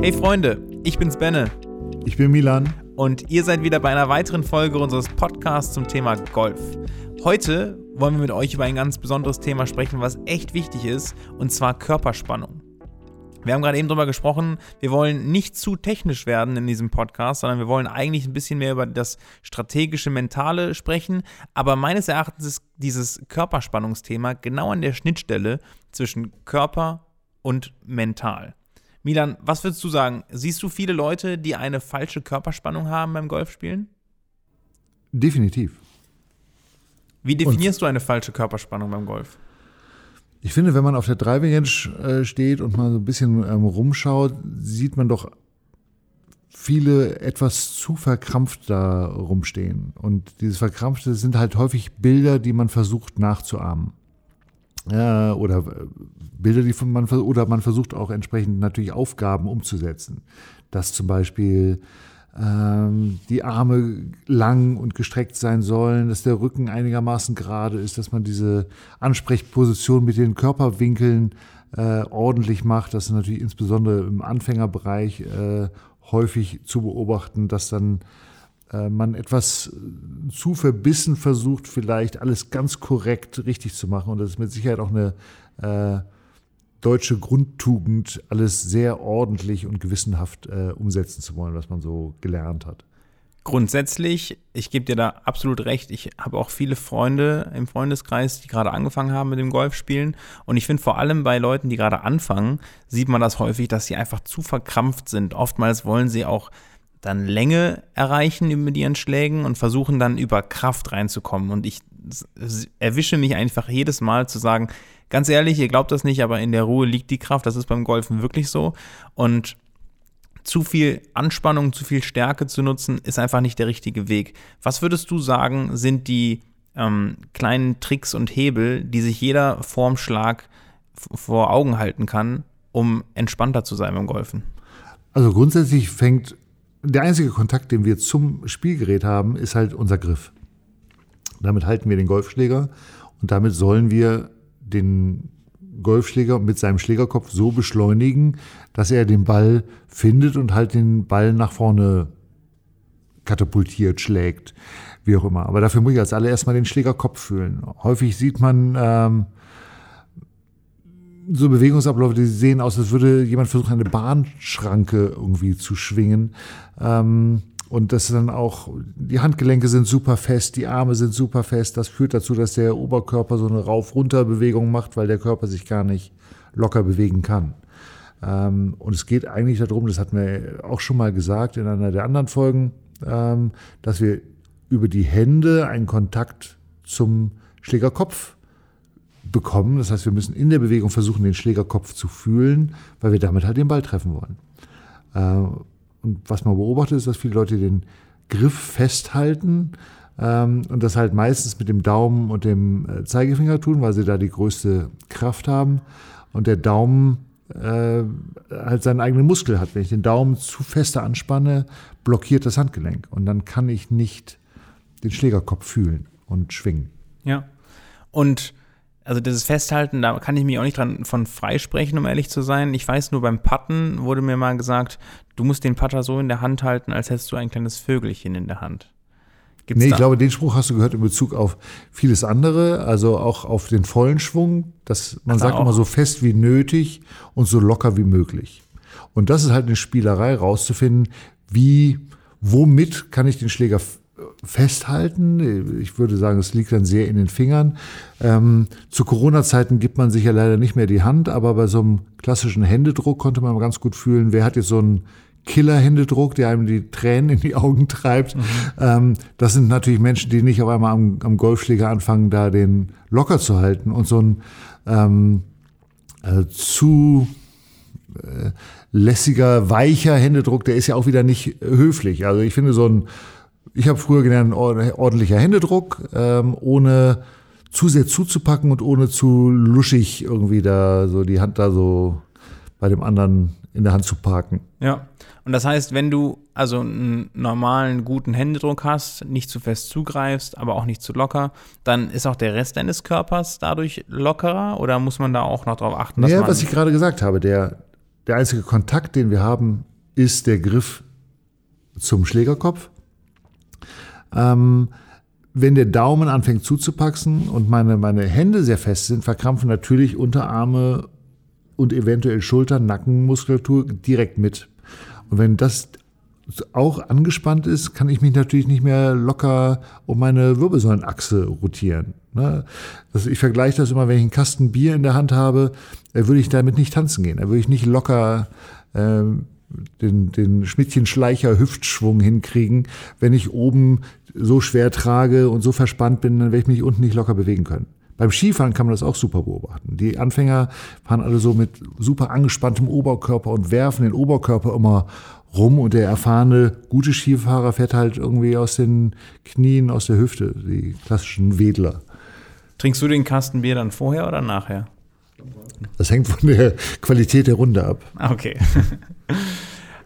Hey Freunde, ich bin's Benne. Ich bin Milan. Und ihr seid wieder bei einer weiteren Folge unseres Podcasts zum Thema Golf. Heute wollen wir mit euch über ein ganz besonderes Thema sprechen, was echt wichtig ist, und zwar Körperspannung. Wir haben gerade eben darüber gesprochen, wir wollen nicht zu technisch werden in diesem Podcast, sondern wir wollen eigentlich ein bisschen mehr über das strategische, mentale sprechen. Aber meines Erachtens ist dieses Körperspannungsthema genau an der Schnittstelle zwischen Körper und mental. Milan, was würdest du sagen? Siehst du viele Leute, die eine falsche Körperspannung haben beim Golfspielen? Definitiv. Wie definierst und, du eine falsche Körperspannung beim Golf? Ich finde, wenn man auf der Driving Range äh, steht und mal so ein bisschen ähm, rumschaut, sieht man doch viele etwas zu verkrampft da rumstehen. Und dieses Verkrampfte sind halt häufig Bilder, die man versucht nachzuahmen. Ja, oder äh, Bilder, die man oder man versucht auch entsprechend natürlich Aufgaben umzusetzen. Dass zum Beispiel ähm, die Arme lang und gestreckt sein sollen, dass der Rücken einigermaßen gerade ist, dass man diese Ansprechposition mit den Körperwinkeln äh, ordentlich macht. Das ist natürlich insbesondere im Anfängerbereich äh, häufig zu beobachten, dass dann äh, man etwas zu verbissen versucht, vielleicht alles ganz korrekt richtig zu machen. Und das ist mit Sicherheit auch eine äh, deutsche Grundtugend, alles sehr ordentlich und gewissenhaft äh, umsetzen zu wollen, was man so gelernt hat. Grundsätzlich, ich gebe dir da absolut recht. Ich habe auch viele Freunde im Freundeskreis, die gerade angefangen haben mit dem Golfspielen. Und ich finde vor allem bei Leuten, die gerade anfangen, sieht man das häufig, dass sie einfach zu verkrampft sind. Oftmals wollen sie auch dann Länge erreichen mit ihren Schlägen und versuchen dann über Kraft reinzukommen. Und ich erwische mich einfach jedes Mal zu sagen, ganz ehrlich, ihr glaubt das nicht, aber in der Ruhe liegt die Kraft. Das ist beim Golfen wirklich so. Und zu viel Anspannung, zu viel Stärke zu nutzen, ist einfach nicht der richtige Weg. Was würdest du sagen, sind die ähm, kleinen Tricks und Hebel, die sich jeder Formschlag vor Augen halten kann, um entspannter zu sein beim Golfen? Also grundsätzlich fängt der einzige Kontakt, den wir zum Spielgerät haben, ist halt unser Griff. Damit halten wir den Golfschläger und damit sollen wir den Golfschläger mit seinem Schlägerkopf so beschleunigen, dass er den Ball findet und halt den Ball nach vorne katapultiert, schlägt, wie auch immer. Aber dafür muss ich als allererst mal den Schlägerkopf fühlen. Häufig sieht man ähm, so Bewegungsabläufe, die sehen aus, als würde jemand versuchen, eine Bahnschranke irgendwie zu schwingen. Ähm, und das dann auch, die Handgelenke sind super fest, die Arme sind super fest. Das führt dazu, dass der Oberkörper so eine Rauf-Runter-Bewegung macht, weil der Körper sich gar nicht locker bewegen kann. Ähm, und es geht eigentlich darum, das hatten wir auch schon mal gesagt in einer der anderen Folgen, ähm, dass wir über die Hände einen Kontakt zum Schlägerkopf bekommen. Das heißt, wir müssen in der Bewegung versuchen, den Schlägerkopf zu fühlen, weil wir damit halt den Ball treffen wollen. Äh, und was man beobachtet, ist, dass viele Leute den Griff festhalten ähm, und das halt meistens mit dem Daumen und dem äh, Zeigefinger tun, weil sie da die größte Kraft haben. Und der Daumen äh, halt seinen eigenen Muskel hat. Wenn ich den Daumen zu fester anspanne, blockiert das Handgelenk. Und dann kann ich nicht den Schlägerkopf fühlen und schwingen. Ja. Und also dieses Festhalten, da kann ich mich auch nicht dran von freisprechen, um ehrlich zu sein. Ich weiß nur, beim Putten wurde mir mal gesagt, du musst den Putter so in der Hand halten, als hättest du ein kleines Vögelchen in der Hand. Gibt's nee, ich glaube, den Spruch hast du gehört in Bezug auf vieles andere, also auch auf den vollen Schwung. dass man Ach, sagt auch. immer so fest wie nötig und so locker wie möglich. Und das ist halt eine Spielerei, rauszufinden, wie, womit kann ich den Schläger festhalten. Ich würde sagen, es liegt dann sehr in den Fingern. Ähm, zu Corona-Zeiten gibt man sich ja leider nicht mehr die Hand, aber bei so einem klassischen Händedruck konnte man ganz gut fühlen, wer hat jetzt so einen Killer-Händedruck, der einem die Tränen in die Augen treibt. Mhm. Ähm, das sind natürlich Menschen, die nicht auf einmal am, am, Golfschläger anfangen, da den locker zu halten. Und so ein ähm, äh, zu äh, lässiger, weicher Händedruck, der ist ja auch wieder nicht höflich. Also ich finde so ein ich habe früher gelernt, ordentlicher Händedruck, ähm, ohne zu sehr zuzupacken und ohne zu luschig irgendwie da so die Hand da so bei dem anderen in der Hand zu parken. Ja. Und das heißt, wenn du also einen normalen, guten Händedruck hast, nicht zu fest zugreifst, aber auch nicht zu locker, dann ist auch der Rest deines Körpers dadurch lockerer oder muss man da auch noch drauf achten? Dass ja, was ich gerade gesagt habe, der, der einzige Kontakt, den wir haben, ist der Griff zum Schlägerkopf. Ähm, wenn der Daumen anfängt zuzupacken und meine, meine Hände sehr fest sind, verkrampfen natürlich Unterarme und eventuell Schultern, Nackenmuskulatur direkt mit. Und wenn das auch angespannt ist, kann ich mich natürlich nicht mehr locker um meine Wirbelsäulenachse rotieren. Ne? Ich vergleiche das immer, wenn ich einen Kasten Bier in der Hand habe, äh, würde ich damit nicht tanzen gehen. Da würde ich nicht locker äh, den, den Schmidtchen-Schleicher Hüftschwung hinkriegen, wenn ich oben so schwer trage und so verspannt bin, dann werde ich mich unten nicht locker bewegen können. Beim Skifahren kann man das auch super beobachten. Die Anfänger fahren alle so mit super angespanntem Oberkörper und werfen den Oberkörper immer rum und der erfahrene, gute Skifahrer fährt halt irgendwie aus den Knien, aus der Hüfte, die klassischen Wedler. Trinkst du den Kasten Bier dann vorher oder nachher? Das hängt von der Qualität der Runde ab. Ah, okay.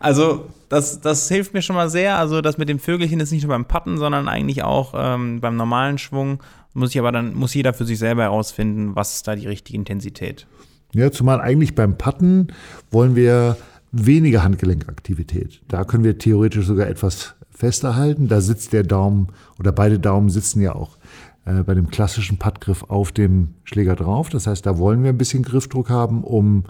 Also, das, das hilft mir schon mal sehr. Also, das mit dem Vögelchen ist nicht nur beim Patten, sondern eigentlich auch ähm, beim normalen Schwung. Muss ich aber dann, muss jeder für sich selber herausfinden, was ist da die richtige Intensität. Ja, zumal eigentlich beim Patten wollen wir weniger Handgelenkaktivität. Da können wir theoretisch sogar etwas fester halten. Da sitzt der Daumen oder beide Daumen sitzen ja auch äh, bei dem klassischen Puttgriff auf dem Schläger drauf. Das heißt, da wollen wir ein bisschen Griffdruck haben, um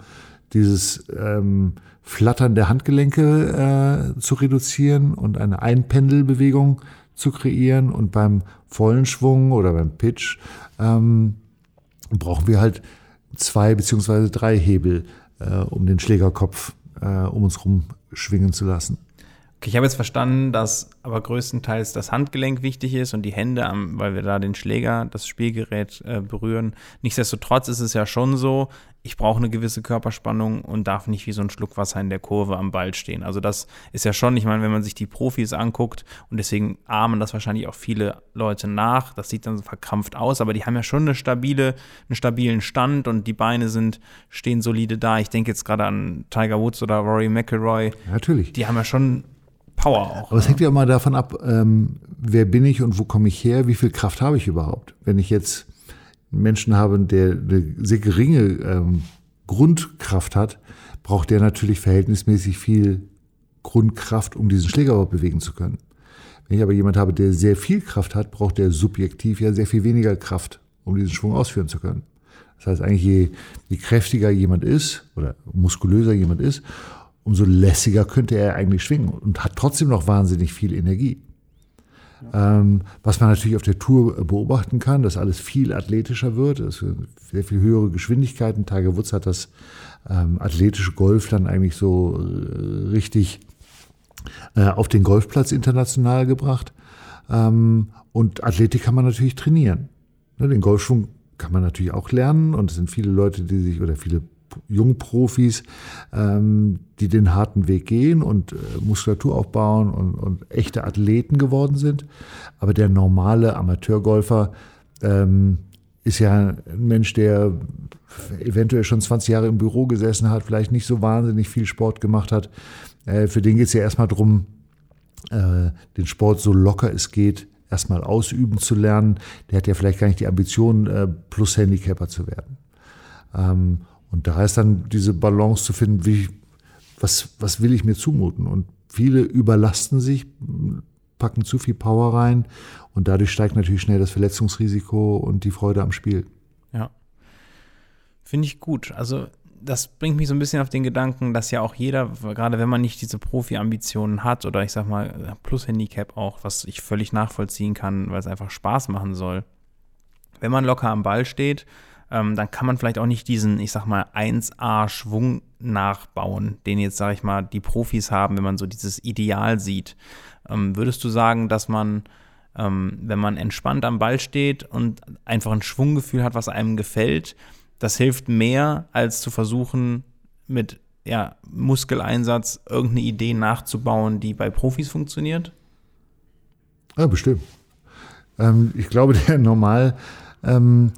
dieses ähm, Flattern der Handgelenke äh, zu reduzieren und eine Einpendelbewegung zu kreieren. Und beim vollen Schwung oder beim Pitch ähm, brauchen wir halt zwei beziehungsweise drei Hebel, äh, um den Schlägerkopf äh, um uns rum schwingen zu lassen. Okay, ich habe jetzt verstanden, dass aber größtenteils das Handgelenk wichtig ist und die Hände, weil wir da den Schläger, das Spielgerät äh, berühren. Nichtsdestotrotz ist es ja schon so, ich brauche eine gewisse Körperspannung und darf nicht wie so ein Schluck Wasser in der Kurve am Ball stehen. Also das ist ja schon, ich meine, wenn man sich die Profis anguckt und deswegen ahmen das wahrscheinlich auch viele Leute nach, das sieht dann so verkrampft aus, aber die haben ja schon eine stabile, einen stabilen Stand und die Beine sind, stehen solide da. Ich denke jetzt gerade an Tiger Woods oder Rory McIlroy. Natürlich. Die haben ja schon Power auch. Aber es hängt ja immer davon ab, ähm, wer bin ich und wo komme ich her, wie viel Kraft habe ich überhaupt. Wenn ich jetzt Menschen haben, der eine sehr geringe ähm, Grundkraft hat, braucht der natürlich verhältnismäßig viel Grundkraft, um diesen Schläger überhaupt bewegen zu können. Wenn ich aber jemand habe, der sehr viel Kraft hat, braucht der subjektiv ja sehr viel weniger Kraft, um diesen Schwung ausführen zu können. Das heißt eigentlich, je, je kräftiger jemand ist oder muskulöser jemand ist, umso lässiger könnte er eigentlich schwingen und hat trotzdem noch wahnsinnig viel Energie. Ähm, was man natürlich auf der Tour beobachten kann, dass alles viel athletischer wird, dass sehr viel höhere Geschwindigkeiten. Tiger Woods hat das ähm, athletische Golf dann eigentlich so äh, richtig äh, auf den Golfplatz international gebracht. Ähm, und Athletik kann man natürlich trainieren. Ne, den Golfschwung kann man natürlich auch lernen und es sind viele Leute, die sich oder viele Jungprofis, ähm, die den harten Weg gehen und äh, Muskulatur aufbauen und, und, echte Athleten geworden sind. Aber der normale Amateurgolfer ähm, ist ja ein Mensch, der eventuell schon 20 Jahre im Büro gesessen hat, vielleicht nicht so wahnsinnig viel Sport gemacht hat. Äh, für den geht es ja erstmal darum, äh, den Sport so locker es geht erstmal ausüben zu lernen. Der hat ja vielleicht gar nicht die Ambition, äh, plus Handicapper zu werden. Ähm, und da ist dann diese Balance zu finden, wie, was, was will ich mir zumuten? Und viele überlasten sich, packen zu viel Power rein und dadurch steigt natürlich schnell das Verletzungsrisiko und die Freude am Spiel. Ja. Finde ich gut. Also das bringt mich so ein bisschen auf den Gedanken, dass ja auch jeder, gerade wenn man nicht diese Profi-Ambitionen hat oder ich sag mal Plus-Handicap auch, was ich völlig nachvollziehen kann, weil es einfach Spaß machen soll. Wenn man locker am Ball steht ähm, dann kann man vielleicht auch nicht diesen, ich sag mal, 1A-Schwung nachbauen, den jetzt, sag ich mal, die Profis haben, wenn man so dieses Ideal sieht. Ähm, würdest du sagen, dass man, ähm, wenn man entspannt am Ball steht und einfach ein Schwunggefühl hat, was einem gefällt, das hilft mehr, als zu versuchen, mit ja, Muskeleinsatz irgendeine Idee nachzubauen, die bei Profis funktioniert? Ja, bestimmt. Ähm, ich glaube, der normal ähm,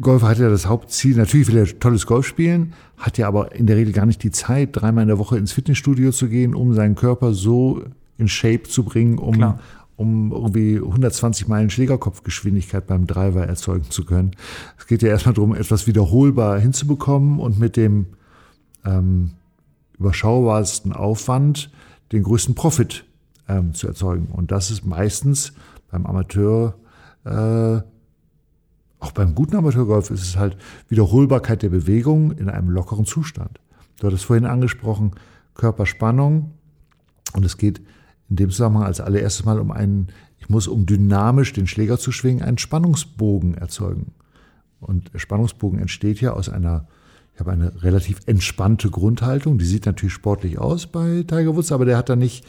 Golfer hat ja das Hauptziel, natürlich will er tolles Golf spielen, hat ja aber in der Regel gar nicht die Zeit, dreimal in der Woche ins Fitnessstudio zu gehen, um seinen Körper so in Shape zu bringen, um, um irgendwie 120 Meilen Schlägerkopfgeschwindigkeit beim Driver erzeugen zu können. Es geht ja erstmal darum, etwas wiederholbar hinzubekommen und mit dem ähm, überschaubarsten Aufwand den größten Profit ähm, zu erzeugen. Und das ist meistens beim Amateur, äh, auch beim guten Amateurgolf ist es halt Wiederholbarkeit der Bewegung in einem lockeren Zustand. Du hattest vorhin angesprochen, Körperspannung. Und es geht in dem Zusammenhang als allererstes mal um einen, ich muss, um dynamisch den Schläger zu schwingen, einen Spannungsbogen erzeugen. Und der Spannungsbogen entsteht ja aus einer, ich habe eine relativ entspannte Grundhaltung. Die sieht natürlich sportlich aus bei Tiger Woods, aber der hat da nicht,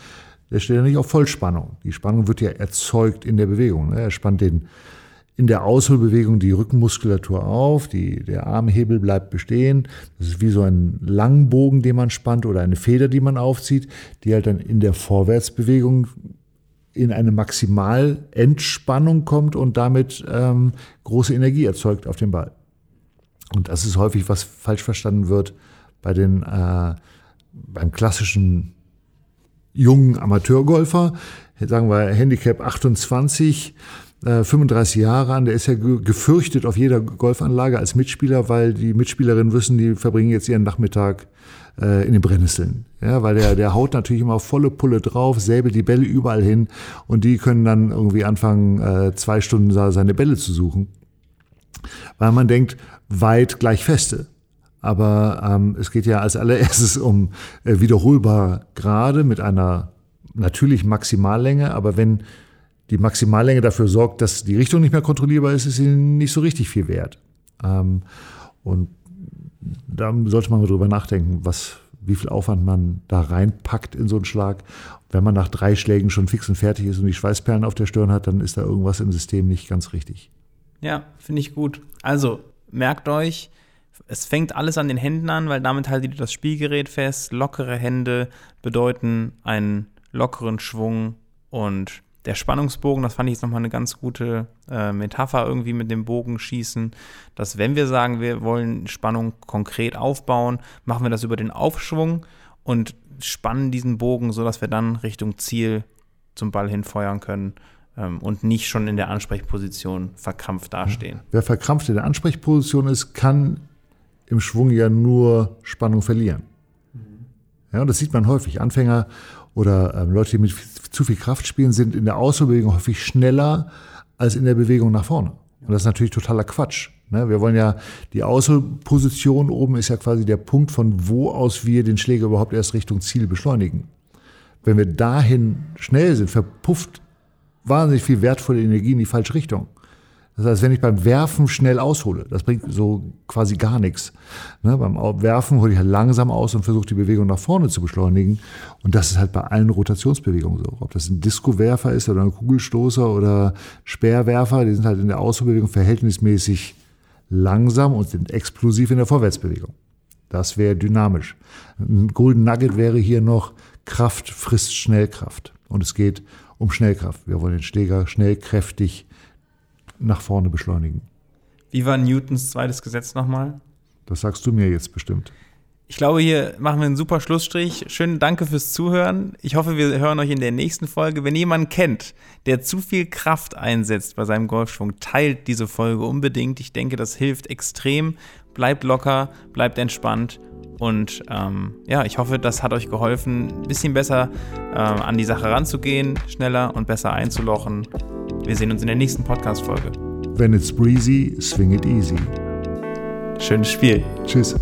der steht ja nicht auf Vollspannung. Die Spannung wird ja erzeugt in der Bewegung. Ne? Er spannt den, in der Ausholbewegung die Rückenmuskulatur auf, die, der Armhebel bleibt bestehen. Das ist wie so ein Langbogen, den man spannt oder eine Feder, die man aufzieht, die halt dann in der Vorwärtsbewegung in eine Maximalentspannung kommt und damit ähm, große Energie erzeugt auf dem Ball. Und das ist häufig, was falsch verstanden wird bei den, äh, beim klassischen jungen Amateurgolfer. Sagen wir Handicap 28, 35 äh, Jahre an, der ist ja gefürchtet auf jeder Golfanlage als Mitspieler, weil die Mitspielerinnen wissen, die verbringen jetzt ihren Nachmittag äh, in den Brennnesseln. Ja, weil der, der haut natürlich immer volle Pulle drauf, säbelt die Bälle überall hin und die können dann irgendwie anfangen, äh, zwei Stunden seine Bälle zu suchen. Weil man denkt, weit gleich feste. Aber ähm, es geht ja als allererstes um äh, wiederholbar gerade mit einer natürlich Maximallänge, aber wenn die Maximallänge dafür sorgt, dass die Richtung nicht mehr kontrollierbar ist, ist sie nicht so richtig viel wert. Ähm, und da sollte man mal drüber nachdenken, was, wie viel Aufwand man da reinpackt in so einen Schlag. Wenn man nach drei Schlägen schon fix und fertig ist und die Schweißperlen auf der Stirn hat, dann ist da irgendwas im System nicht ganz richtig. Ja, finde ich gut. Also merkt euch, es fängt alles an den Händen an, weil damit haltet ihr das Spielgerät fest. Lockere Hände bedeuten einen lockeren Schwung und der Spannungsbogen, das fand ich jetzt nochmal eine ganz gute äh, Metapher irgendwie mit dem Bogen schießen, dass wenn wir sagen, wir wollen Spannung konkret aufbauen, machen wir das über den Aufschwung und spannen diesen Bogen, sodass wir dann Richtung Ziel zum Ball hinfeuern können ähm, und nicht schon in der Ansprechposition verkrampft dastehen. Wer verkrampft in der Ansprechposition ist, kann im Schwung ja nur Spannung verlieren. Mhm. Ja, und das sieht man häufig. Anfänger oder ähm, Leute, die mit zu viel Kraft spielen, sind in der Ausholbewegung häufig schneller als in der Bewegung nach vorne. Und das ist natürlich totaler Quatsch. Ne? Wir wollen ja, die Ausholposition oben ist ja quasi der Punkt, von wo aus wir den Schläger überhaupt erst Richtung Ziel beschleunigen. Wenn wir dahin schnell sind, verpufft wahnsinnig viel wertvolle Energie in die falsche Richtung. Das heißt, wenn ich beim Werfen schnell aushole, das bringt so quasi gar nichts. Ne, beim Werfen hole ich halt langsam aus und versuche die Bewegung nach vorne zu beschleunigen. Und das ist halt bei allen Rotationsbewegungen so. Ob das ein Disco-Werfer ist oder ein Kugelstoßer oder Speerwerfer, die sind halt in der Ausholbewegung verhältnismäßig langsam und sind explosiv in der Vorwärtsbewegung. Das wäre dynamisch. Ein Golden Nugget wäre hier noch Kraft frisst Schnellkraft. Und es geht um Schnellkraft. Wir wollen den Schläger schnell, kräftig, nach vorne beschleunigen. Wie war Newtons zweites Gesetz nochmal? Das sagst du mir jetzt bestimmt. Ich glaube, hier machen wir einen super Schlussstrich. Schönen Danke fürs Zuhören. Ich hoffe, wir hören euch in der nächsten Folge. Wenn jemand kennt, der zu viel Kraft einsetzt bei seinem Golfschwung, teilt diese Folge unbedingt. Ich denke, das hilft extrem. Bleibt locker, bleibt entspannt. Und ähm, ja, ich hoffe, das hat euch geholfen, ein bisschen besser äh, an die Sache ranzugehen, schneller und besser einzulochen. Wir sehen uns in der nächsten Podcast-Folge. Wenn it's breezy, swing it easy. Schönes Spiel. Tschüss.